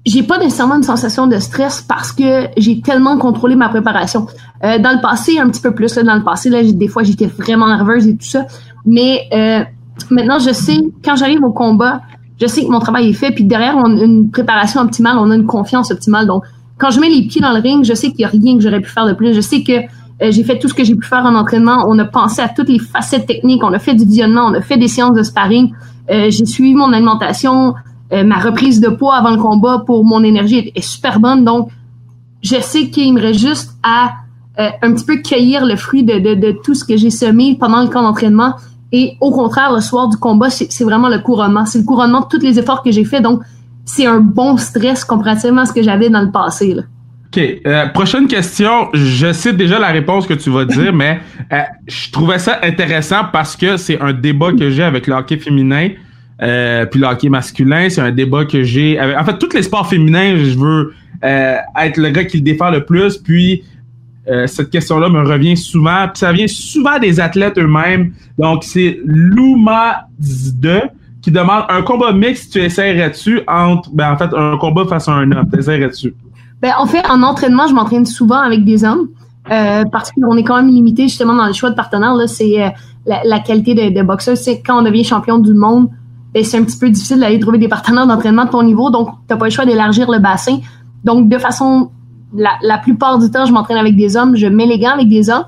j'ai pas nécessairement une sensation de stress parce que j'ai tellement contrôlé ma préparation. Euh, dans le passé, un petit peu plus. Là, dans le passé, là, des fois, j'étais vraiment nerveuse et tout ça. Mais euh, maintenant, je sais, quand j'arrive au combat, je sais que mon travail est fait. Puis derrière, on a une préparation optimale, on a une confiance optimale. Donc, quand je mets les pieds dans le ring, je sais qu'il y a rien que j'aurais pu faire de plus. Je sais que euh, j'ai fait tout ce que j'ai pu faire en entraînement. On a pensé à toutes les facettes techniques. On a fait du visionnement. On a fait des séances de sparring. Euh, j'ai suivi mon alimentation. Euh, ma reprise de poids avant le combat pour mon énergie est, super bonne. Donc, je sais qu'il me reste juste à euh, un petit peu cueillir le fruit de, tout ce que j'ai semé pendant le camp d'entraînement. Et au contraire, le soir du combat, c'est vraiment le couronnement. C'est le couronnement de tous les efforts que j'ai faits. Donc, c'est un bon stress comparativement à ce que j'avais dans le passé. OK. Euh, prochaine question. Je sais déjà la réponse que tu vas dire, mais je trouvais ça intéressant parce que c'est un débat que j'ai avec le hockey féminin euh, puis le hockey masculin. C'est un débat que j'ai. En fait, tous les sports féminins, je veux euh, être le gars qui le défend le plus. Puis euh, cette question-là me revient souvent. Puis ça vient souvent des athlètes eux-mêmes. Donc, c'est Luma 2 qui demande un combat mixte, tu essaierais-tu entre... Ben, en fait, un combat face à un homme. Tu essaierais-tu? Ben, en fait, en entraînement, je m'entraîne souvent avec des hommes. Euh, parce qu'on est quand même limité justement dans le choix de partenaire. Là, c'est euh, la, qualité de, de boxeur. C'est quand on devient champion du monde, c'est un petit peu difficile d'aller trouver des partenaires d'entraînement de ton niveau. Donc, t'as pas le choix d'élargir le bassin. Donc, de façon, la, la plupart du temps, je m'entraîne avec des hommes. Je mets les gants avec des hommes.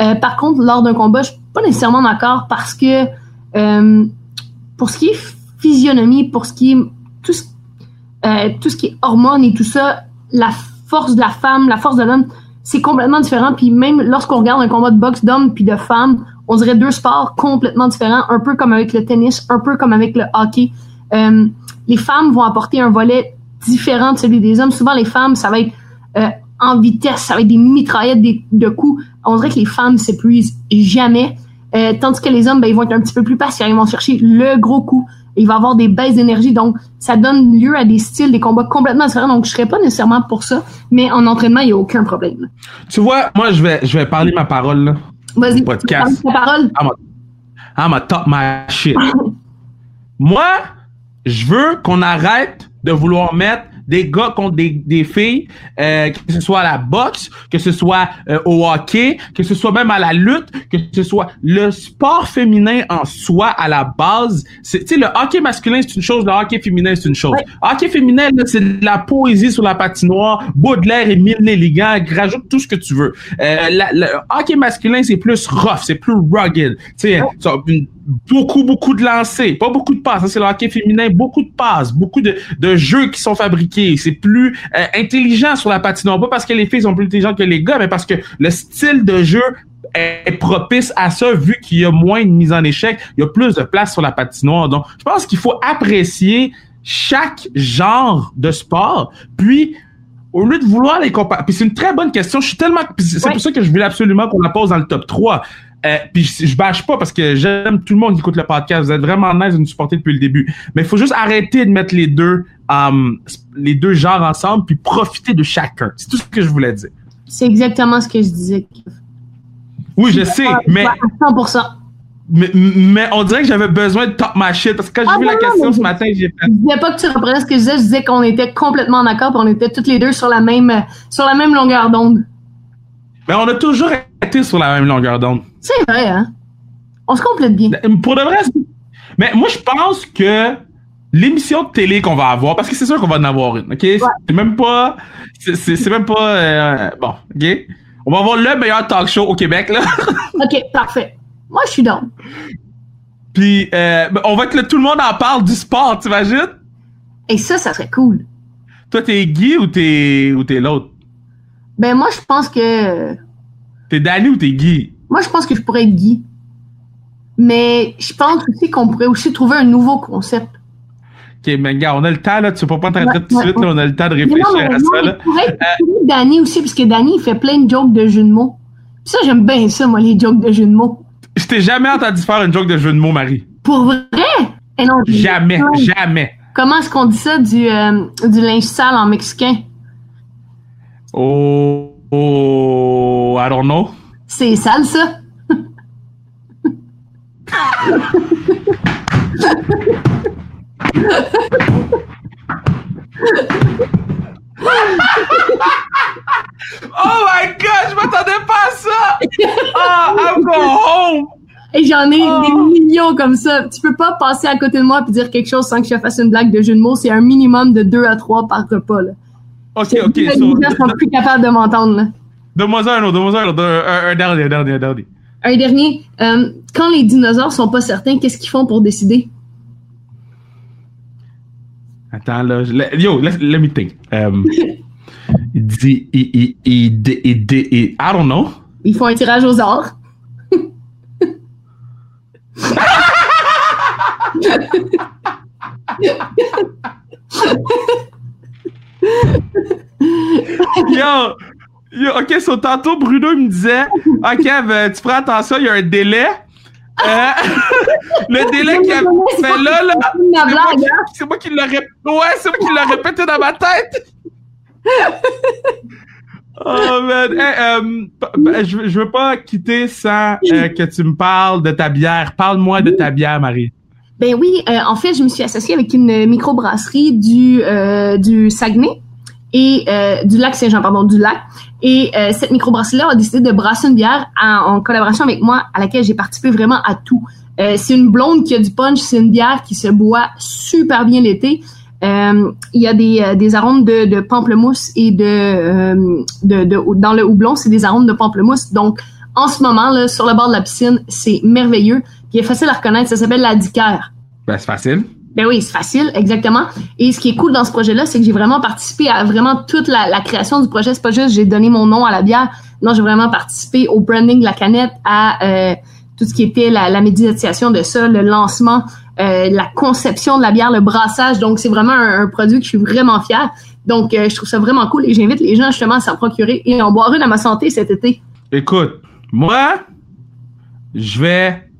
Euh, par contre, lors d'un combat, je suis pas nécessairement d'accord parce que euh, pour ce qui est physionomie, pour ce qui est tout ce, euh, tout ce qui est hormones et tout ça, la force de la femme, la force de l'homme, c'est complètement différent. Puis même lorsqu'on regarde un combat de boxe d'hommes puis de femmes, on dirait deux sports complètement différents, un peu comme avec le tennis, un peu comme avec le hockey. Euh, les femmes vont apporter un volet différent de celui des hommes. Souvent, les femmes, ça va être euh, en vitesse, ça va être des mitraillettes de coups. On dirait que les femmes s'épuisent jamais. Euh, tandis que les hommes, ben, ils vont être un petit peu plus patients. Ils vont chercher le gros coup. Il va avoir des baisses d'énergie. Donc, ça donne lieu à des styles, des combats complètement différents. Donc, je serais pas nécessairement pour ça. Mais en entraînement, il n'y a aucun problème. Tu vois, moi, je vais, je vais parler ma parole. Vas-y, Podcast. ta parole. I'm a, I'm a top my shit. Moi, je veux qu'on arrête de vouloir mettre des gars contre des, des filles, euh, que ce soit à la boxe, que ce soit euh, au hockey, que ce soit même à la lutte, que ce soit le sport féminin en soi à la base. Tu sais, le hockey masculin c'est une chose, le hockey féminin c'est une chose. Ouais. Hockey féminin c'est de la poésie sur la patinoire, Baudelaire et Mille Léligand, rajoute tout ce que tu veux. Euh, la- le hockey masculin c'est plus rough, c'est plus rugged. Tu sais, une- beaucoup beaucoup de lancers, pas beaucoup de passes. Ça, c'est le hockey féminin, beaucoup de passes, beaucoup de, de jeux qui sont fabriqués. C'est plus euh, intelligent sur la patinoire, pas parce que les filles sont plus intelligentes que les gars, mais parce que le style de jeu est propice à ça vu qu'il y a moins de mise en échec, il y a plus de place sur la patinoire. Donc, je pense qu'il faut apprécier chaque genre de sport, puis au lieu de vouloir les comparer, puis c'est une très bonne question, je suis tellement, c'est Ouais. pour ça que je voulais absolument qu'on la pose dans le top 3. Euh, puis je, je bâche pas parce que j'aime tout le monde qui écoute le podcast. Vous êtes vraiment nice de nous supporter depuis le début. Mais il faut juste arrêter de mettre les deux, um, les deux genres ensemble puis profiter de chacun. C'est tout ce que je voulais dire. C'est exactement ce que je disais. Oui, je sais, mais, À 100%. mais, mais on dirait que j'avais besoin de top ma shit parce que quand j'ai Ah, vu la non, question ce je- matin, j'ai fait. Je disais pas que tu reprenais ce que je disais, je disais qu'on était complètement d'accord, puis on était toutes les deux sur la même, euh, sur la même longueur d'onde. Mais on a toujours été sur la même longueur d'onde. C'est vrai, hein? On se complète bien. Pour de vrai, mais moi je pense que l'émission de télé qu'on va avoir, parce que c'est sûr qu'on va en avoir une, ok? C'est même pas, c'est- même pas, euh, bon, ok? On va avoir le meilleur talk show au Québec là. OK, parfait. Moi, je suis down. Puis euh, ben, on va être là, tout le monde en parle du sport, t'imagines? Et ça, ça serait cool. Toi t'es Guy ou t'es ou t'es l'autre? Ben, moi, je pense que. T'es Danny ou t'es Guy? Moi, je pense que je pourrais être Guy. Mais je pense aussi qu'on pourrait aussi trouver un nouveau concept. Ok, mais gars, on a le temps là, tu peux pas t'arrêter tout de ouais, suite, là, on a le temps de Mais réfléchir non, mais à non, ça là. je pourrais être Danny aussi, parce que Danny, il fait plein de jokes de jeux de mots. Puis ça, j'aime bien ça, moi, les jokes de jeux de mots. Je t'ai jamais entendu faire une joke de jeu de mots, Marie. Pour vrai? Eh non, Jamais, jamais. Comment est-ce qu'on dit ça du, euh, du linge sale en mexicain? Oh, oh, I don't know. C'est sale, ça? Oh my god, je m'attendais pas à ça! Ah, I'm going home! Et j'en ai Oh. des millions comme ça. Tu peux pas passer à côté de moi et dire quelque chose sans que je fasse une blague de jeu de mots. C'est un minimum de deux à trois par repas. Là. Ok, ok, les so, gens sont plus capables de m'entendre. Donne-moi un autre, donne-moi un autre, un, un dernier, un dernier, un dernier. Un dernier. euh, quand les dinosaures sont pas certains, qu'est-ce qu'ils font pour décider? Attends, là, je- yo, let, let me think. Um, Il dit, il, il, il, I don't know. Ils font un tirage aux arts. Yo, ok, so tantôt Bruno il me disait, ok, ben, tu prends attention, il y a un délai. Euh, le délai qu'il y a. Mais là, là, c'est moi, qui, hein? c'est moi qui l'ai répété. Ouais, c'est moi qui l'ai répété dans ma tête. Oh man, Hey, euh, je, veux- je veux pas quitter sans euh, que tu me parles de ta bière. Parle-moi de ta bière, Marie. Ben oui, euh, en fait, je me suis associée avec une microbrasserie du euh, du Saguenay et euh, du lac Saint-Jean, pardon, du lac. Et euh, cette microbrasserie-là a décidé de brasser une bière en, collaboration avec moi, à laquelle j'ai participé vraiment à tout. Euh, c'est une blonde qui a du punch, c'est une bière qui se boit super bien l'été. Euh, il y a des, euh, des arômes de, de pamplemousse et de, euh, de, de dans le houblon, c'est des arômes de pamplemousse. Donc, en ce moment là, sur le bord de la piscine, c'est merveilleux. Puis, il est facile à reconnaître. Ça s'appelle la Dicker. Ben, c'est facile. Ben oui, c'est facile, exactement. Et ce qui est cool dans ce projet-là, c'est que j'ai vraiment participé à vraiment toute la, création du projet. C'est pas juste j'ai donné mon nom à la bière. Non, j'ai vraiment participé au branding de la canette, à euh, tout ce qui était la, la médiatisation de ça, le lancement, euh, la conception de la bière, le brassage. Donc, c'est vraiment un, un produit que je suis vraiment fière. Donc, euh, je trouve ça vraiment cool et j'invite les gens justement à s'en procurer et en boire une à ma santé cet été. Écoute, moi, je vais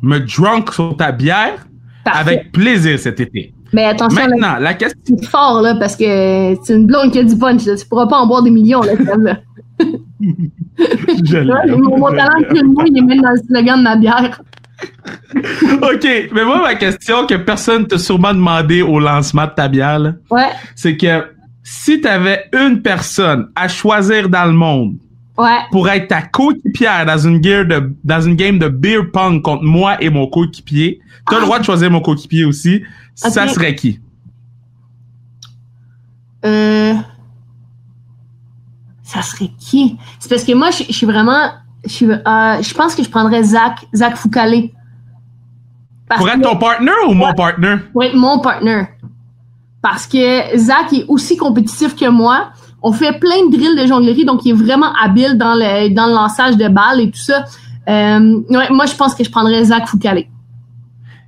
me drunk sur ta bière Parfait. avec plaisir cet été. Mais attention, là, Maintenant, la question. c'est fort là parce que c'est une blonde qui a du punch. Là. Tu pourras pas en boire des millions là. celle-là. Je mon, mon talent de moi, il est même dans le slogan de ma bière. OK, mais moi, ma question que personne t'a sûrement demandé au lancement de ta bière, là, Ouais, c'est que si t'avais une personne à choisir dans le monde ouais. pour être ta coéquipière dans une de dans une game de beer pong contre moi et mon coéquipier, t'as le Ah. droit de choisir mon coéquipier aussi. Ça serait qui? Euh... Ça serait qui? C'est parce que moi, je, je suis vraiment... Je, suis, euh, je pense que je prendrais Zach, Zach Foucalé. Parce Pour être que- ton partner ou mon partner? pour être mon partner. Parce que Zach est aussi compétitif que moi. On fait plein de drills de jonglerie, donc il est vraiment habile dans le, dans le lançage de balles et tout ça. Euh, ouais, moi, je pense que je prendrais Zach Foucalé.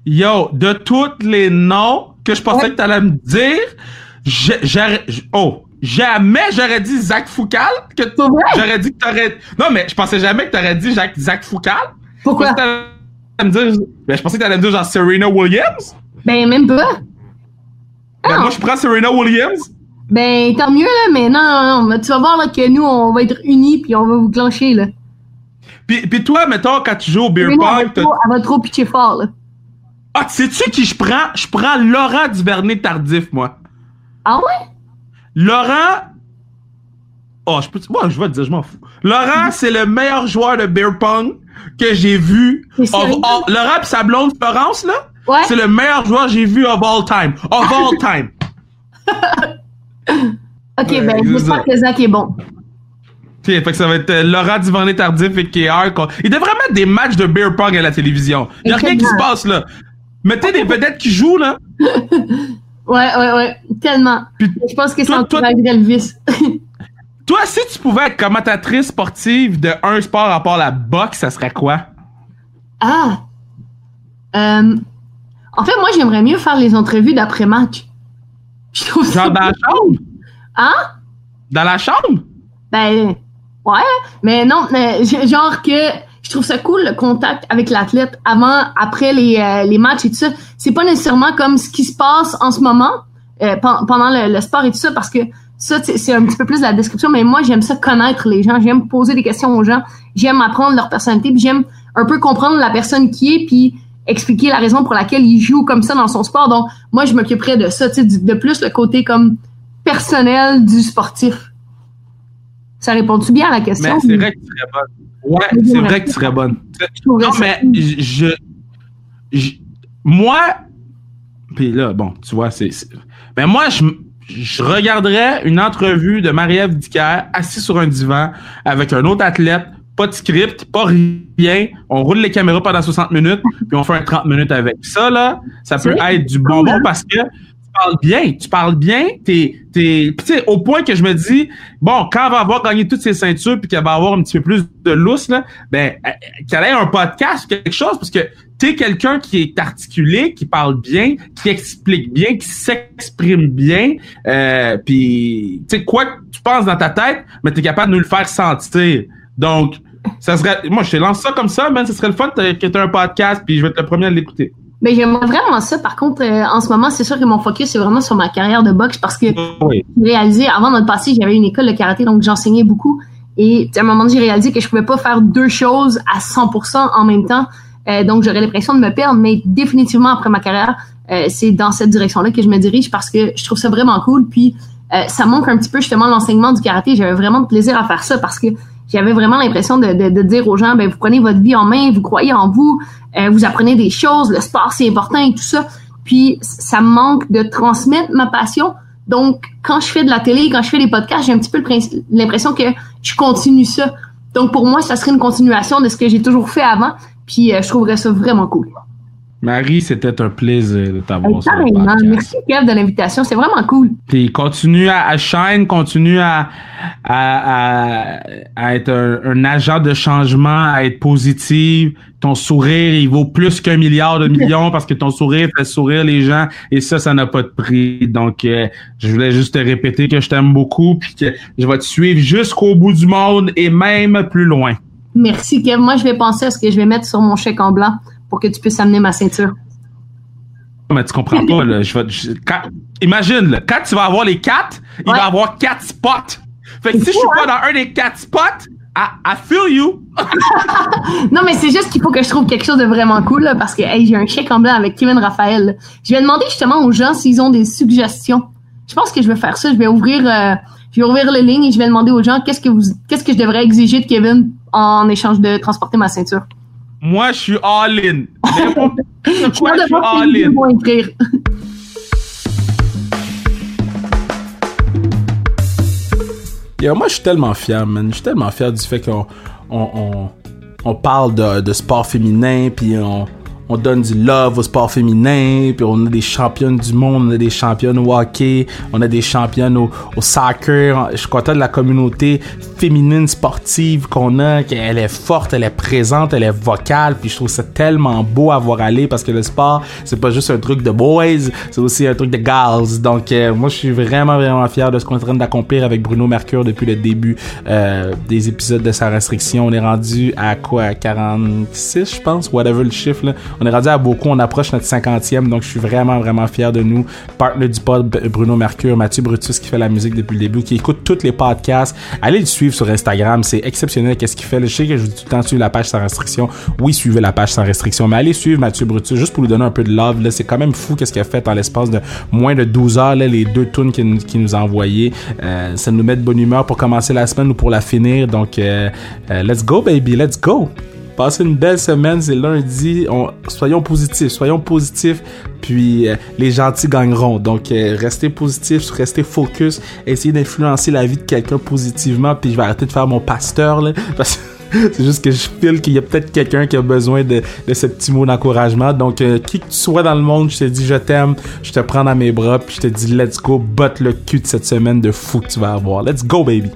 Yo, de tous les noms que je pensais Ouais. que t'allais me dire, je- j- oh, jamais j'aurais dit Zach Foucal. Que j'aurais dit que t'aurais, non, mais je pensais jamais que t'aurais dit Jacques, Zach Foucal. Je Pourquoi? pensais que t'allais me dire, ben, je pensais que t'allais me dire genre Serena Williams. Ben, même pas. Ben, Ah. moi, je prends Serena Williams. Ben, tant mieux, là, mais non, non, non. Tu vas voir là, que nous, on va être unis puis on va vous clencher, là. Puis, puis toi, mettons, quand tu joues au beer elle, pong, trop, elle va trop pitcher fort, là. ah, sais-tu qui je prends? Je prends Laurent Duvernay Tardif, moi. Ah ouais? Laurent. Oh, je peux. Moi, je vais te dire, je m'en fous. Laurent, c'est le meilleur joueur de beer pong que j'ai vu. Of Laurent pis sa blonde Florence, là, Ouais. c'est le meilleur joueur que j'ai vu of all time. Of all time. Ok, Ouais, ben, c'est j'espère que Zach est bon. Ok, fait que ça va être euh, Duvernay Tardif et KR. quoi. Il devrait mettre des matchs de beer pong à la télévision. Il y a rien qui se passe, là. Mettez des vedettes qui jouent, là. Ouais, ouais, ouais. Tellement. Puis- Je pense que ça toi- toi- vice. Toi, si tu pouvais être commentatrice sportive de un sport à part la boxe, ça serait quoi? ah! Euh, en fait, moi, j'aimerais mieux faire les entrevues d'après-match. Je trouve ça... Genre dans la chambre? Hein? Dans la chambre? Ben, ouais, mais non, mais genre que je trouve ça cool le contact avec l'athlète avant, après les, euh, les matchs et tout ça. C'est pas nécessairement comme ce qui se passe en ce moment euh, pen- pendant le, le sport et tout ça parce que ça c'est c'est un petit peu plus la description. Mais moi j'aime ça connaître les gens, j'aime poser des questions aux gens, j'aime apprendre leur personnalité, puis j'aime un peu comprendre la personne qui est, puis expliquer la raison pour laquelle il joue comme ça dans son sport. Donc moi je m'occuperais de ça, tu sais, du- de plus le côté comme personnel du sportif. Ça répond-tu bien à la question? Mais c'est vrai que tu serais bonne. Ouais, c'est vrai que tu serais bonne. Non, mais je, moi, puis là, bon, tu vois, c'est, c'est- ben moi, je, je regarderais une entrevue de Marie-Ève Dicker assis sur un divan avec un autre athlète, pas de script, pas rien. On roule les caméras pendant 60 minutes, puis on fait un 30 minutes avec. Ça, là, ça peut être du bonbon parce que parles bien, tu parles bien, t'es, t'es, tu sais, au point que je me dis, bon, quand elle va avoir gagné toutes ses ceintures puis qu'elle va avoir un petit peu plus de lousse, là, ben, euh, qu'elle ait un podcast, quelque chose, parce que t'es quelqu'un qui est articulé, qui parle bien, qui explique bien, qui s'exprime bien, euh, puis, tu sais, quoi que tu penses dans ta tête, mais t'es capable de nous le faire sentir. Donc, ça serait, moi, je te lance ça comme ça, man, ce serait le fun que tu un podcast, puis je vais être le premier à l'écouter. Mais j'aimerais vraiment ça. Par contre, euh, en ce moment, c'est sûr que mon focus c'est vraiment sur ma carrière de boxe parce que j'ai réalisé, avant le passé, j'avais une école de karaté, donc j'enseignais beaucoup. Et à un moment donné, j'ai réalisé que je pouvais pas faire deux choses à 100% en même temps. Euh, donc, j'aurais l'impression de me perdre. Mais définitivement, après ma carrière, euh, c'est dans cette direction-là que je me dirige parce que je trouve ça vraiment cool. Puis, ça manque un petit peu justement l'enseignement du karaté. J'avais vraiment de plaisir à faire ça parce que j'avais vraiment l'impression de, de, de, dire aux gens, ben vous prenez votre vie en main, vous croyez en vous, euh, vous apprenez des choses, le sport c'est important et tout ça. Puis ça me manque de transmettre ma passion. Donc quand je fais de la télé, quand je fais des podcasts, j'ai un petit peu l'impression que je continue ça. Donc pour moi, ça serait une continuation de ce que j'ai toujours fait avant. Puis euh, je trouverais ça vraiment cool. Marie, c'était un plaisir de t'avoir sur le Merci Kev de l'invitation, c'est vraiment cool. Puis continue à, à shine, continue à, à, à, être un, agent de changement, à être positif. Ton sourire, il vaut plus qu'un milliard de millions parce que ton sourire fait sourire les gens et ça, ça n'a pas de prix. Donc, euh, je voulais juste te répéter que je t'aime beaucoup puis que je vais te suivre jusqu'au bout du monde et même plus loin. Merci Kev. Moi, je vais penser à ce que je vais mettre sur mon chèque en blanc pour que tu puisses amener ma ceinture. Mais tu comprends pas, là. Je imagine, là, quand tu vas avoir les quatre, il va avoir quatre spots. Fait que si je suis pas hein? dans un des quatre spots, I, feel you. non, mais c'est juste qu'il faut que je trouve quelque chose de vraiment cool, là, parce que hey, j'ai un chèque en blanc avec Kevin Raphaël. Je vais demander justement aux gens s'ils ont des suggestions. Je pense que je vais faire ça. Je vais ouvrir, euh, je vais ouvrir les lignes et je vais demander aux gens qu'est-ce que vous, qu'est-ce que je devrais exiger de Kevin en échange de transporter ma ceinture. Moi, je suis all-in. je suis all-in. moi, je suis tellement fier, man. Je suis tellement fier du fait qu'on on, on, parle de, de sport féminin, puis on, on donne du love au sport féminin, puis on a des championnes du monde, on a des championnes au hockey, on a des championnes au, soccer. Je suis content de la communauté féminine sportive qu'on a, qu'elle est forte, elle est présente, elle est vocale, puis je trouve ça tellement beau à voir aller parce que le sport, c'est pas juste un truc de boys, c'est aussi un truc de girls. Donc euh, moi, je suis vraiment, vraiment fier de ce qu'on est en train d'accomplir avec Bruno Mercure depuis le début euh, des épisodes de sa restriction. On est rendu à quoi? 46, je pense, whatever le chiffre, là on est rendu à beaucoup, on approche notre cinquantième, donc je suis vraiment, vraiment fier de nous. Partner du pod, Bruno Mercure, Mathieu Brutus qui fait la musique depuis le début, qui écoute tous les podcasts. Allez le suivre sur Instagram, c'est exceptionnel qu'est-ce qu'il fait. Je sais que je vous dis tout le temps suivre la page sans restriction. Oui, suivez la page sans restriction, mais allez suivre Mathieu Brutus juste pour lui donner un peu de love. Là, c'est quand même fou qu'est-ce qu'il a fait en l'espace de moins de 12 heures, les deux tunes qu'il nous a envoyés. Euh, ça nous met de bonne humeur pour commencer la semaine ou pour la finir. Donc, euh, euh, let's go, baby, let's go! Passez une belle semaine, c'est lundi. soyons positifs, soyons positifs. Puis euh, les gentils gagneront. Donc euh, restez positifs, restez focus, essayez d'influencer la vie de quelqu'un positivement. Puis je vais arrêter de faire mon pasteur là, parce que c'est juste que je file qu'il y a peut-être quelqu'un qui a besoin de, ce petit mot d'encouragement. Donc, euh, qui que tu sois dans le monde, je te dis je t'aime, je te prends dans mes bras, puis je te dis let's go, botte le cul de cette semaine de fou que tu vas avoir. Let's go, baby!